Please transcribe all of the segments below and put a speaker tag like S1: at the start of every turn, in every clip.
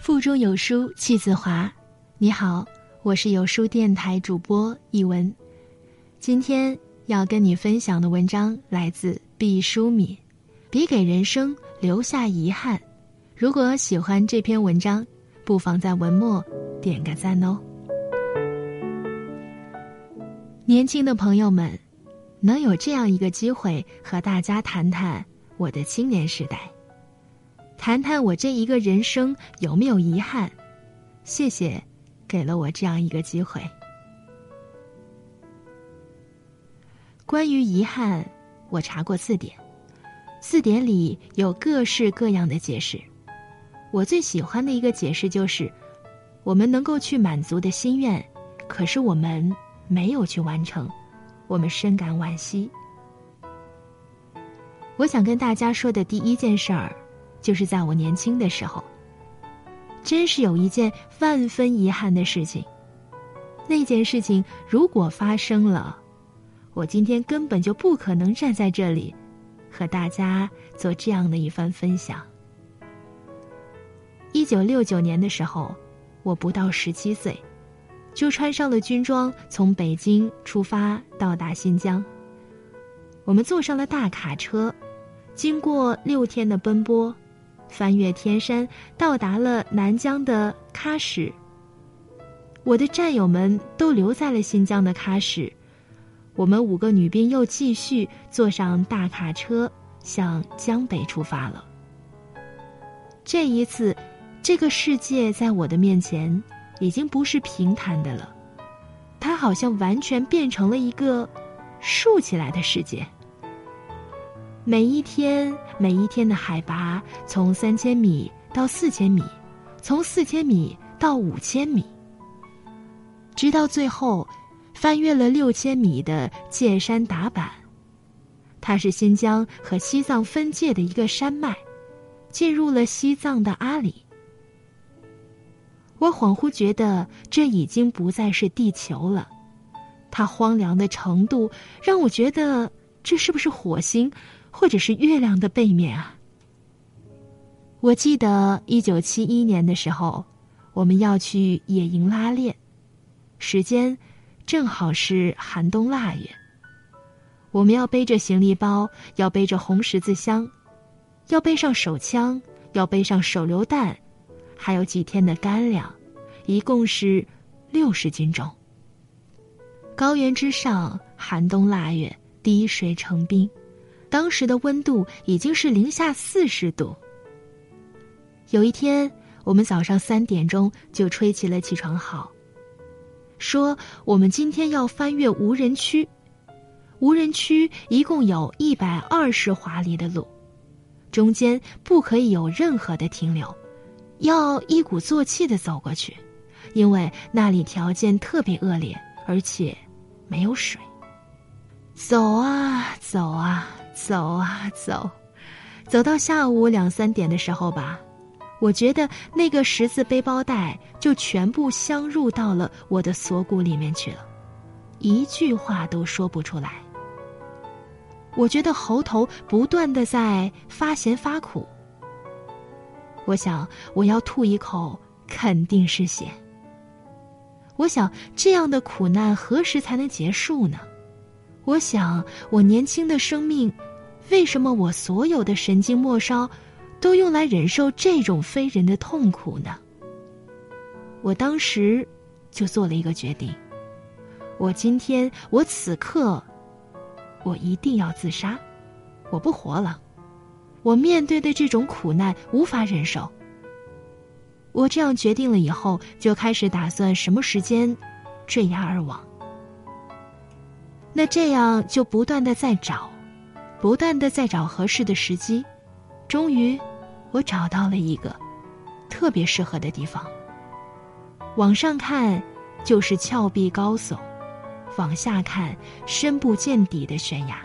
S1: 腹中有书气自华。你好，我是有书电台主播一文。今天要跟你分享的文章来自毕淑敏，《别给人生留下遗憾》。如果喜欢这篇文章，不妨在文末点个赞哦。年轻的朋友们，能有这样一个机会和大家谈谈我的青年时代。谈谈我这一个人生有没有遗憾？谢谢，给了我这样一个机会。关于遗憾，我查过字典，字典里有各式各样的解释。我最喜欢的一个解释就是：我们能够去满足的心愿，可是我们没有去完成，我们深感惋惜。我想跟大家说的第一件事儿。就是在我年轻的时候，真是有一件万分遗憾的事情。那件事情如果发生了，我今天根本就不可能站在这里，和大家做这样的一番分享。一九六九年的时候，我不到十七岁，就穿上了军装，从北京出发到达新疆。我们坐上了大卡车，经过六天的奔波。翻越天山，到达了南疆的喀什。我的战友们都留在了新疆的喀什，我们五个女兵又继续坐上大卡车，向江北出发了。这一次，这个世界在我的面前已经不是平坦的了，它好像完全变成了一个竖起来的世界。每一天，每一天的海拔从三千米到四千米，从四千米到五千米，直到最后，翻越了六千米的界山达坂。它是新疆和西藏分界的一个山脉，进入了西藏的阿里。我恍惚觉得这已经不再是地球了，它荒凉的程度让我觉得这是不是火星？或者是月亮的背面啊！我记得一九七一年的时候，我们要去野营拉练，时间正好是寒冬腊月。我们要背着行李包，要背着红十字箱，要背上手枪，要背上手榴弹，还有几天的干粮，一共是六十斤重。高原之上，寒冬腊月，滴水成冰。当时的温度已经是零下四十度。有一天，我们早上三点钟就吹起了起床号，说我们今天要翻越无人区。无人区一共有一百二十华里的路，中间不可以有任何的停留，要一鼓作气的走过去，因为那里条件特别恶劣，而且没有水。走啊走啊！走啊走，走到下午两三点的时候吧，我觉得那个十字背包带就全部镶入到了我的锁骨里面去了，一句话都说不出来。我觉得喉头不断的在发咸发苦。我想我要吐一口，肯定是血。我想这样的苦难何时才能结束呢？我想我年轻的生命。为什么我所有的神经末梢，都用来忍受这种非人的痛苦呢？我当时就做了一个决定：我今天，我此刻，我一定要自杀，我不活了。我面对的这种苦难无法忍受。我这样决定了以后，就开始打算什么时间坠崖而亡。那这样就不断的在找。不断的在找合适的时机，终于，我找到了一个特别适合的地方。往上看就是峭壁高耸，往下看深不见底的悬崖。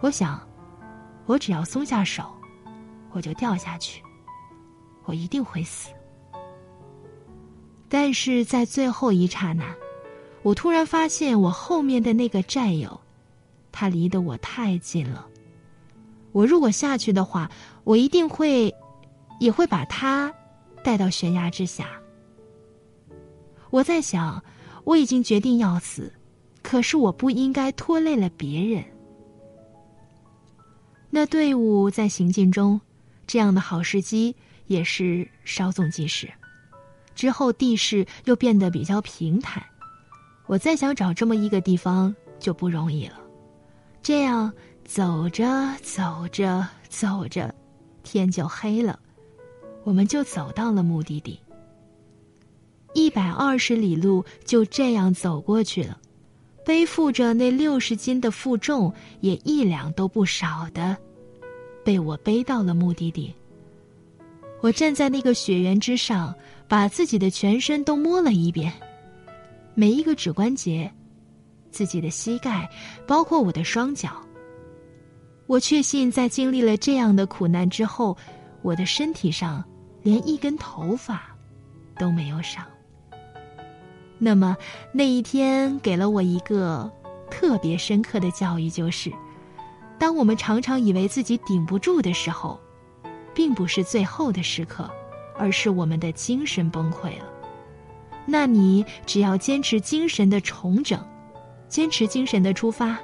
S1: 我想，我只要松下手，我就掉下去，我一定会死。但是在最后一刹那，我突然发现我后面的那个战友。他离得我太近了，我如果下去的话，我一定会，也会把他带到悬崖之下。我在想，我已经决定要死，可是我不应该拖累了别人。那队伍在行进中，这样的好时机也是稍纵即逝。之后地势又变得比较平坦，我再想找这么一个地方就不容易了。这样走着走着走着，天就黑了，我们就走到了目的地。一百二十里路就这样走过去了，背负着那六十斤的负重，也一两都不少的，被我背到了目的地。我站在那个雪原之上，把自己的全身都摸了一遍，每一个指关节，自己的膝盖，包括我的双脚。我确信，在经历了这样的苦难之后，我的身体上连一根头发都没有少。那么那一天给了我一个特别深刻的教育，就是当我们常常以为自己顶不住的时候。并不是最后的时刻，而是我们的精神崩溃了。那你只要坚持精神的重整，坚持精神的出发。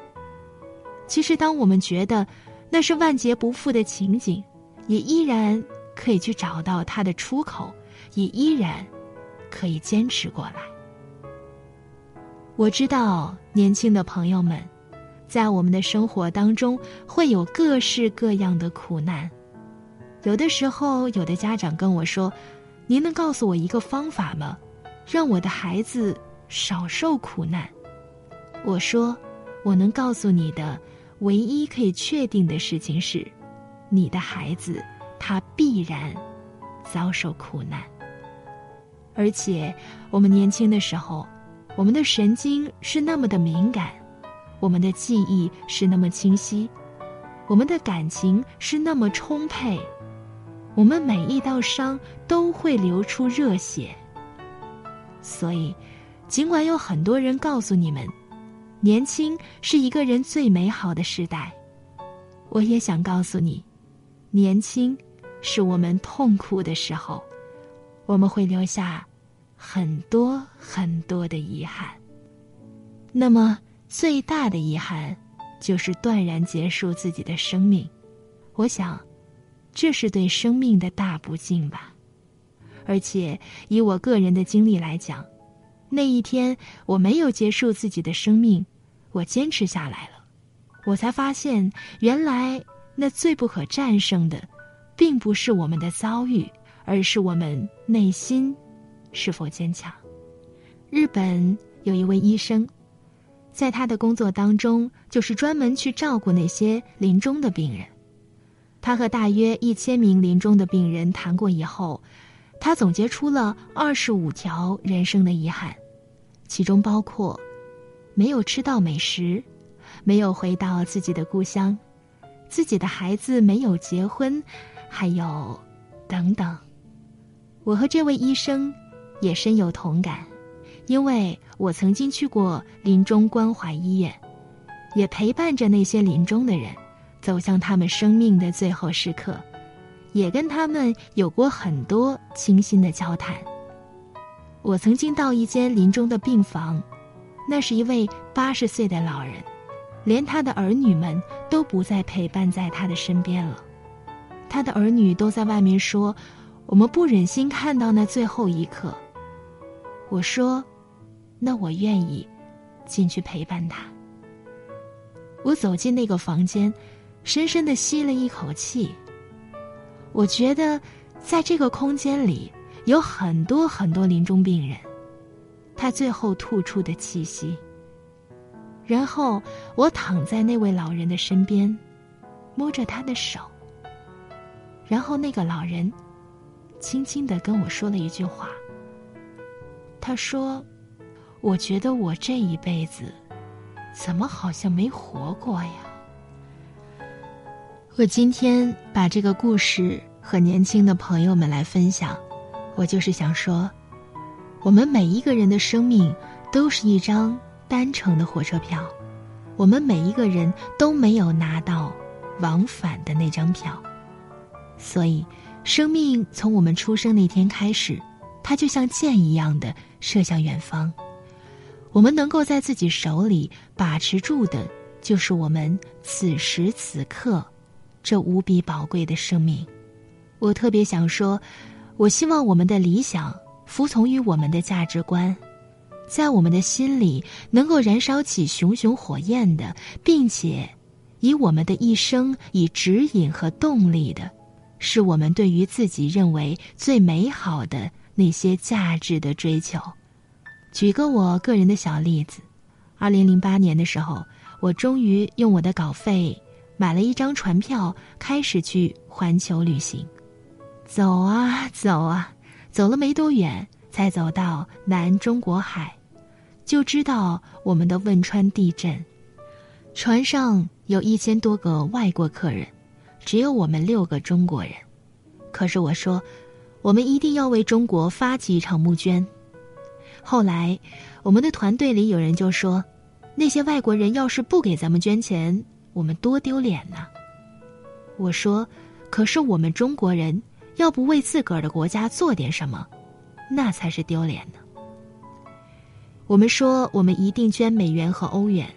S1: 其实，当我们觉得那是万劫不复的情景，也依然可以去找到它的出口，也依然可以坚持过来。我知道，年轻的朋友们，在我们的生活当中会有各式各样的苦难。有的时候，有的家长跟我说：“您能告诉我一个方法吗，让我的孩子少受苦难？”我说：“我能告诉你的唯一可以确定的事情是，你的孩子他必然遭受苦难。而且，我们年轻的时候，我们的神经是那么的敏感，我们的记忆是那么清晰，我们的感情是那么充沛。”我们每一道伤都会流出热血，所以，尽管有很多人告诉你们，年轻是一个人最美好的时代，我也想告诉你，年轻是我们痛苦的时候，我们会留下很多很多的遗憾。那么，最大的遗憾就是断然结束自己的生命。我想。这是对生命的大不敬吧，而且以我个人的经历来讲，那一天我没有结束自己的生命，我坚持下来了，我才发现原来那最不可战胜的，并不是我们的遭遇，而是我们内心是否坚强。日本有一位医生，在他的工作当中，就是专门去照顾那些临终的病人。他和大约一千名临终的病人谈过以后，他总结出了二十五条人生的遗憾，其中包括没有吃到美食，没有回到自己的故乡，自己的孩子没有结婚，还有等等。我和这位医生也深有同感，因为我曾经去过临终关怀医院，也陪伴着那些临终的人。走向他们生命的最后时刻，也跟他们有过很多倾心的交谈。我曾经到一间临终的病房，那是一位八十岁的老人，连他的儿女们都不再陪伴在他的身边了。他的儿女都在外面说：“我们不忍心看到那最后一刻。”我说：“那我愿意进去陪伴他。”我走进那个房间。深深的吸了一口气。我觉得，在这个空间里有很多很多临终病人，他最后吐出的气息。然后我躺在那位老人的身边，摸着他的手。然后那个老人，轻轻的跟我说了一句话。他说：“我觉得我这一辈子，怎么好像没活过呀？”我今天把这个故事和年轻的朋友们来分享，我就是想说，我们每一个人的生命都是一张单程的火车票，我们每一个人都没有拿到往返的那张票，所以生命从我们出生那天开始，它就像箭一样的射向远方。我们能够在自己手里把持住的，就是我们此时此刻这无比宝贵的生命。我特别想说，我希望我们的理想服从于我们的价值观，在我们的心里能够燃烧起熊熊火焰的，并且以我们的一生以指引和动力的，是我们对于自己认为最美好的那些价值的追求。举个我个人的小例子，二零零八年的时候，我终于用我的稿费买了一张船票，开始去环球旅行。走啊走啊，走了没多远，才走到南中国海，就知道我们的汶川地震。船上有一千多个外国客人，只有我们六个中国人。可是我说，我们一定要为中国发起一场募捐。后来，我们的团队里有人就说：“那些外国人要是不给咱们捐钱，我们多丢脸呢！”我说：“可是我们中国人。”要不为自个儿的国家做点什么，那才是丢脸呢。我们说我们一定捐美元和欧元，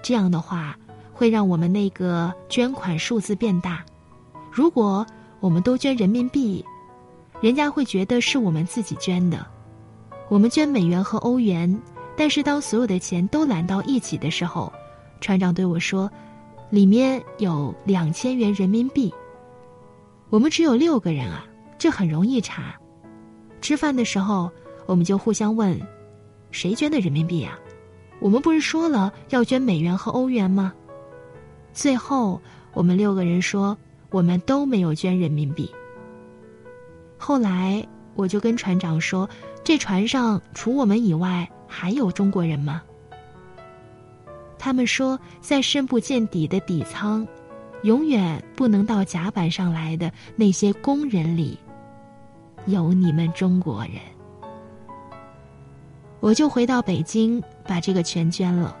S1: 这样的话会让我们那个捐款数字变大。如果我们都捐人民币，人家会觉得是我们自己捐的。我们捐美元和欧元，但是当所有的钱都揽到一起的时候，船长对我说，里面有两千元人民币。我们只有六个人啊，这很容易查。吃饭的时候，我们就互相问：“谁捐的人民币呀？”我们不是说了要捐美元和欧元吗？最后，我们六个人说我们都没有捐人民币。后来，我就跟船长说：“这船上除我们以外还有中国人吗？”他们说，在深不见底的底舱。永远不能到甲板上来的那些工人里，有你们中国人。我就回到北京，把这个全捐了。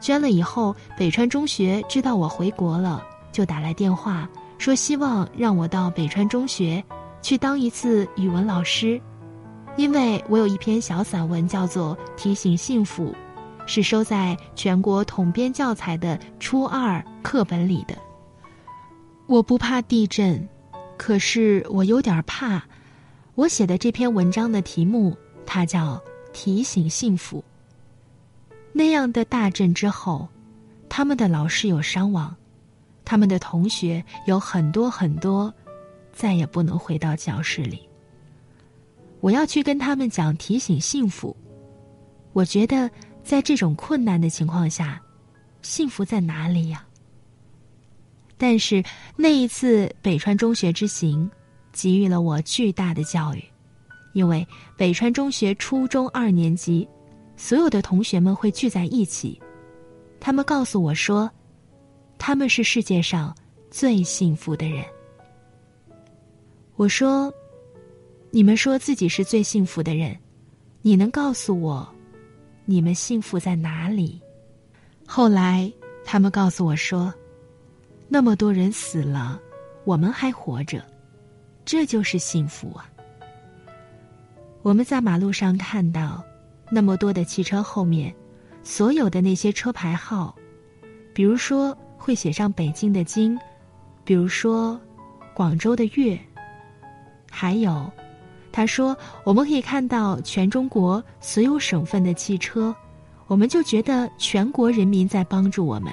S1: 捐了以后，北川中学知道我回国了，就打来电话说希望让我到北川中学去当一次语文老师，因为我有一篇小散文叫做《提醒幸福》，是收在全国统编教材的初二课本里的。我不怕地震，可是我有点怕。我写的这篇文章的题目，它叫《提醒幸福》。那样的大震之后，他们的老师有伤亡，他们的同学有很多很多，再也不能回到教室里。我要去跟他们讲提醒幸福。我觉得，在这种困难的情况下，幸福在哪里呀？但是那一次北川中学之行，给予了我巨大的教育，因为北川中学初中二年级，所有的同学们会聚在一起，他们告诉我说，他们是世界上最幸福的人。我说，你们说自己是最幸福的人，你能告诉我，你们幸福在哪里？后来他们告诉我说。那么多人死了，我们还活着，这就是幸福啊！我们在马路上看到那么多的汽车后面，所有的那些车牌号，比如说会写上北京的京，比如说广州的粤，还有他说我们可以看到全中国所有省份的汽车，我们就觉得全国人民在帮助我们。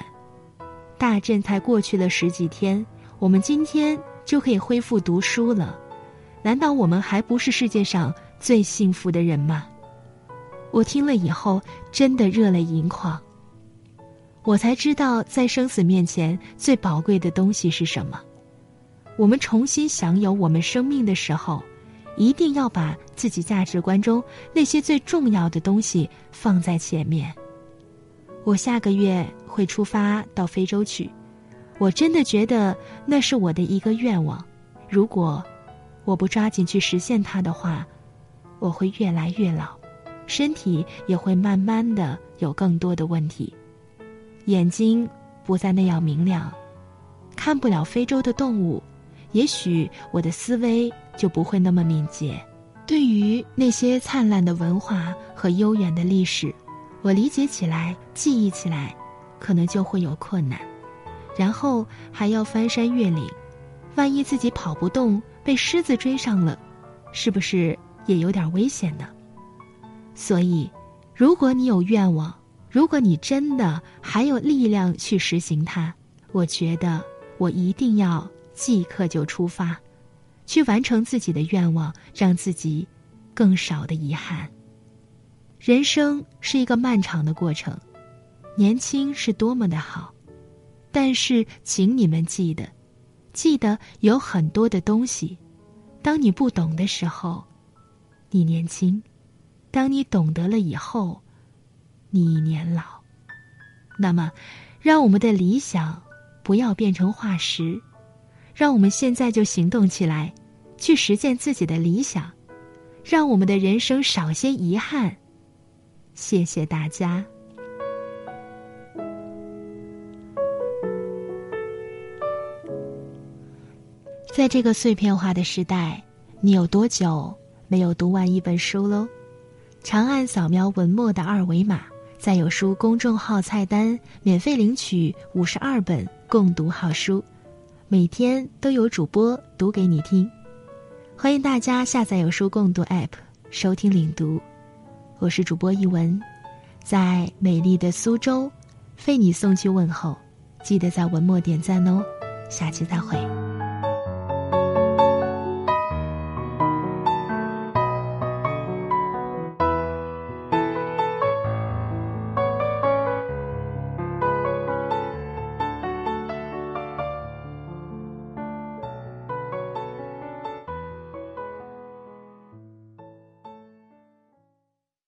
S1: 大震才过去了十几天，我们今天就可以恢复读书了。难道我们还不是世界上最幸福的人吗？我听了以后真的热泪盈眶。我才知道，在生死面前最宝贵的东西是什么。我们重新享有我们生命的时候，一定要把自己价值观中那些最重要的东西放在前面。我下个月。会出发到非洲去，我真的觉得那是我的一个愿望。如果我不抓紧去实现它的话，我会越来越老，身体也会慢慢的有更多的问题，眼睛不再那样明亮，看不了非洲的动物，也许我的思维就不会那么敏捷。对于那些灿烂的文化和悠远的历史，我理解起来、记忆起来，可能就会有困难。然后还要翻山越岭，万一自己跑不动，被狮子追上了，是不是也有点危险呢？所以，如果你有愿望，如果你真的还有力量去实行它，我觉得我一定要即刻就出发。去完成自己的愿望，让自己更少的遗憾。人生是一个漫长的过程，年轻是多么的好，但是请你们记得，记得有很多的东西，当你不懂的时候，你年轻；当你懂得了以后，你年老。那么，让我们的理想不要变成化石，让我们现在就行动起来。去实现自己的理想，让我们的人生少些遗憾。谢谢大家。在这个碎片化的时代，你有多久没有读完一本书喽？长按扫描文末的二维码，在有书公众号菜单免费领取五十二本共读好书，每天都有主播读给你听。欢迎大家下载有书共读 App 收听领读，我是主播一文，在美丽的苏州，为你送去问候，记得在文末点赞哦，下期再会。